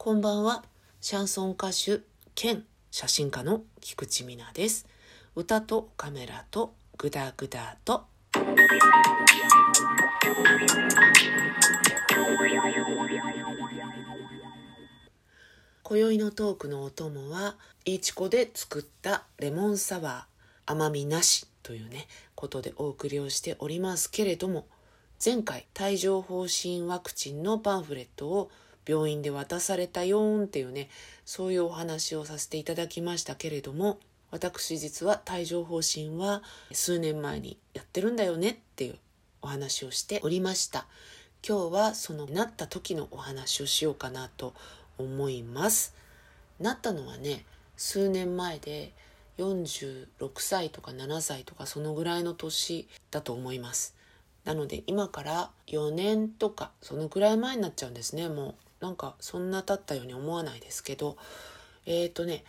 こんばんは。シャンソン歌手兼写真家の菊池美奈です。歌とカメラとグダグダと。今宵のトークのお供は、いちこで作ったレモンサワー甘みなしというね、ことでお送りをしておりますけれども、前回帯状疱疹ワクチンのパンフレットを病院で渡されたよーんっていうねそういうお話をさせていただきましたけれども私実は帯状疱疹は数年前にやってるんだよねっていうお話をしておりました。今日はそのなった時のお話をしようかなと思います。なったのはね数年前で46歳とか7歳とかそのぐらいの年だと思います。なので今から4年とかそのぐらい前になっちゃうんですねもう。なんかそんな経ったように思わないですけどえっ、ー、とね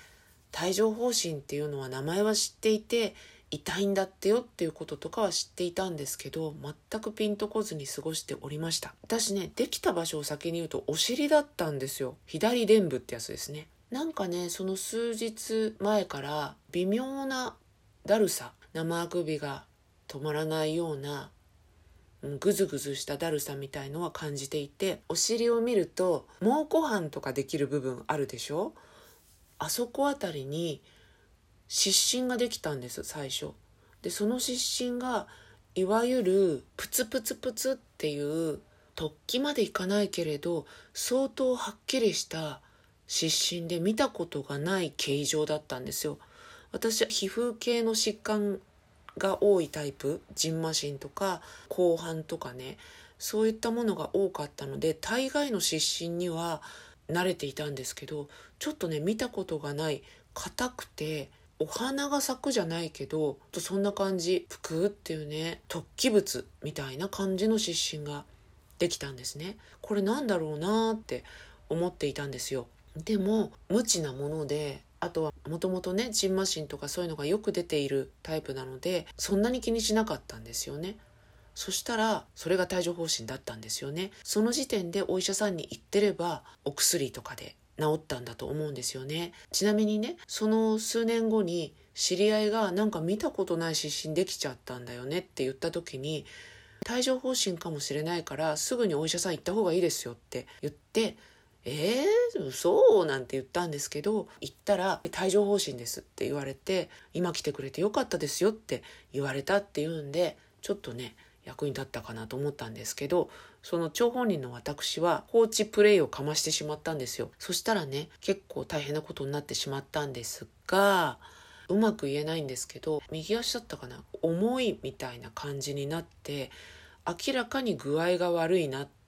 帯状疱疹っていうのは名前は知っていて痛いんだってよっていうこととかは知っていたんですけど全くピンとこずに過ごしておりました。私ねできた場所を先に言うとお尻だったんですよ。左臀部ってやつですね。なんかねその数日前から微妙なだるさ生あくびが止まらないようなぐずぐずしただるさみたいのは感じていてお尻を見ると蒙古斑とかできる部分あるでしょ？あそこあたりに湿疹ができたんです最初。でその湿疹がいわゆるプツプツプツっていう突起までいかないけれど相当はっきりした湿疹で見たことがない形状だったんですよ。私皮膚系の疾患が多いタイプジンマシンとか後半とかねそういったものが多かったので大概の湿疹には慣れていたんですけどちょっとね見たことがない硬くてお花が咲くじゃないけどそんな感じぷくっていうね突起物みたいな感じの湿疹ができたんですね。これなんだろうなって思っていたんですよ。でも無知なものであとはもともとねジンマシンとかそういうのがよく出ているタイプなのでそんなに気にしなかったんですよね。そしたらそれが帯状疱疹だったんですよね。その時点でお医者さんに行ってればお薬とかで治ったんだと思うんですよね。ちなみにねその数年後に知り合いがなんか見たことない湿疹できちゃったんだよねって言った時に帯状疱疹かもしれないからすぐにお医者さん行った方がいいですよって言ってえー、嘘なんて言ったんですけど行ったら帯状疱疹ですって言われて今来てくれてよかったですよって言われたっていうんでちょっとね役に立ったかなと思ったんですけどその張本人の私は放置プレイをかましてしまったんですよ。そしたらね結構大変なことになってしまったんですがうまく言えないんですけど右足だったかな？重いみたいな感じになって明らかに具合が悪いなって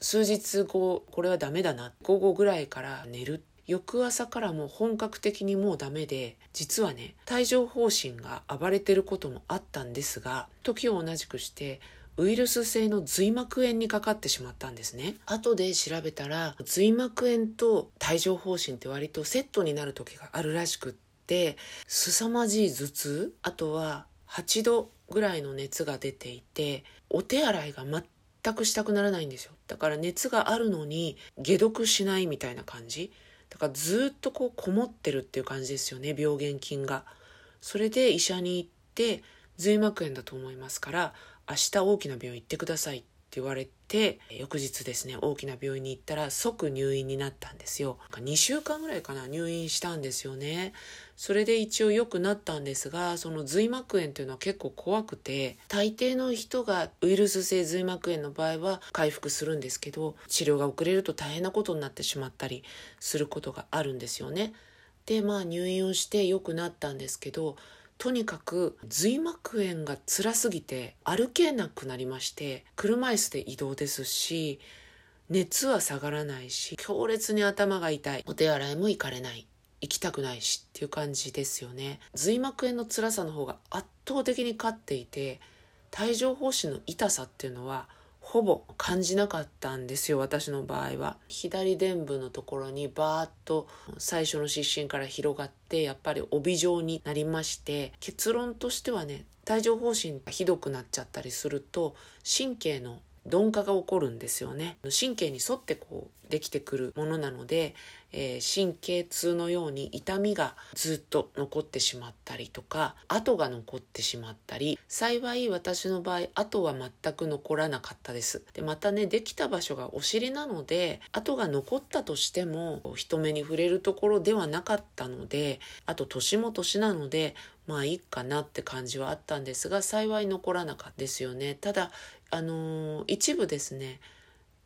数日後これはダメだな午後ぐらいから寝る。翌朝からもう本格的にもうダメで実はね帯状疱疹が暴れてることもあったんですが時を同じくしてウイルス性の髄膜炎にかかってしまったんですね。後で調べたら髄膜炎と帯状疱疹って割とセットになる時があるらしくって凄まじい頭痛あとは8度ぐらいの熱が出ていてお手洗いが全くしたくならないんですよ。だから熱があるのに解毒しないみたいな感じ。だからずっとこうこもってるっていう感じですよね病原菌が。それで医者に行って髄膜炎だと思いますから明日大きな病院行ってくださいって言われて翌日ですね大きな病院に行ったら即入院になったんですよ。2週間ぐらいかな入院したんですよね。それで一応良くなったんですがその髄膜炎というのは結構怖くて大抵の人がウイルス性髄膜炎の場合は回復するんですけど治療が遅れると大変なことになってしまったりすることがあるんですよね。でまあ入院をして良くなったんですけどとにかく髄膜炎が辛すぎて歩けなくなりまして車椅子で移動ですし熱は下がらないし強烈に頭が痛い。お手洗いも行かれない。行きたくないしっていう感じですよね。髄膜炎の辛さの方が圧倒的に勝っていて帯状疱疹の痛さっていうのはほぼ感じなかったんですよ私の場合は。左臀部のところにバーッと最初の湿疹から広がってやっぱり帯状になりまして結論としてはね帯状疱疹がひどくなっちゃったりすると神経の鈍化が起こるんですよね。神経に沿ってこうできてくるものなので、えー、神経痛のように痛みがずっと残ってしまったりとか跡が残ってしまったり幸い私の場合跡は全く残らなかったです。でまたねできた場所がお尻なので跡が残ったとしても人目に触れるところではなかったのであと年も年なのでまあいいかなって感じはあったんですが幸い残らなかったですよね。ただあのー、一部ですね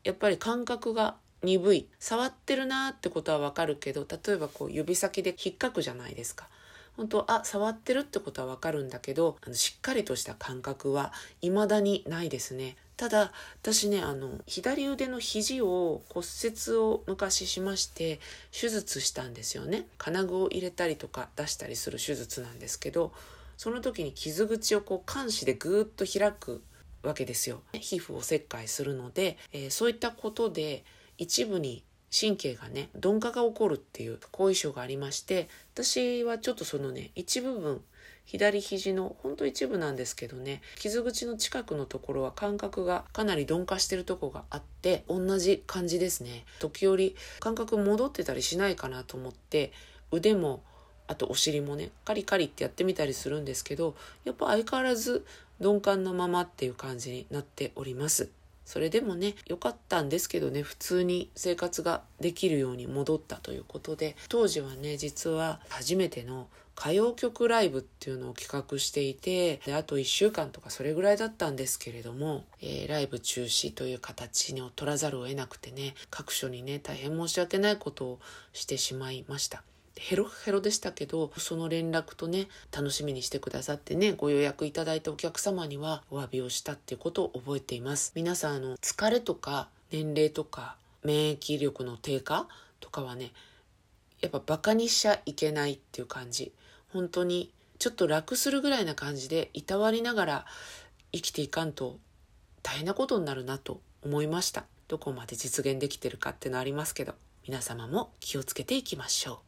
やっぱり感覚が鈍い。触ってるなってことはわかるけど例えばこう指先で引っかくじゃないですか。本当あ触ってるってことはわかるんだけどあのしっかりとした感覚は未だにないですね。ただ私ねあの左腕の肘を骨折を昔しまして手術したんですよね。金具を入れたりとか出したりする手術なんですけどその時に傷口をこう鉗子でぐーっと開くわけですよ。皮膚を切開するので、えー、そういったことで一部に神経がね鈍化が起こるっていう後遺症がありまして私はちょっとそのね一部分左肘のほんと一部なんですけどね傷口の近くのところは感覚がかなり鈍化してるとこがあって同じ感じですね。時折感覚戻ってたりしないかなと思って腕もあとお尻もねカリカリってやってみたりするんですけどやっぱ相変わらず鈍感なままっていう感じになっております。それでもね良かったんですけどね普通に生活ができるように戻ったということで当時はね実は初めての歌謡曲ライブっていうのを企画していてであと1週間とかそれぐらいだったんですけれども、えー、ライブ中止という形に取らざるを得なくてね各所にね大変申し訳ないことをしてしまいました。ヘロヘロでしたけどその連絡とね楽しみにしてくださってねご予約いただいたお客様にはお詫びをしたっていうことを覚えています皆さんあの疲れとか年齢とか免疫力の低下とかはねやっぱバカにしちゃいけないっていう感じ本当にちょっと楽するぐらいな感じでいたわりながら生きていかんと大変なことになるなと思いました。どこまで実現できてるかってのありますけど皆様も気をつけていきましょう。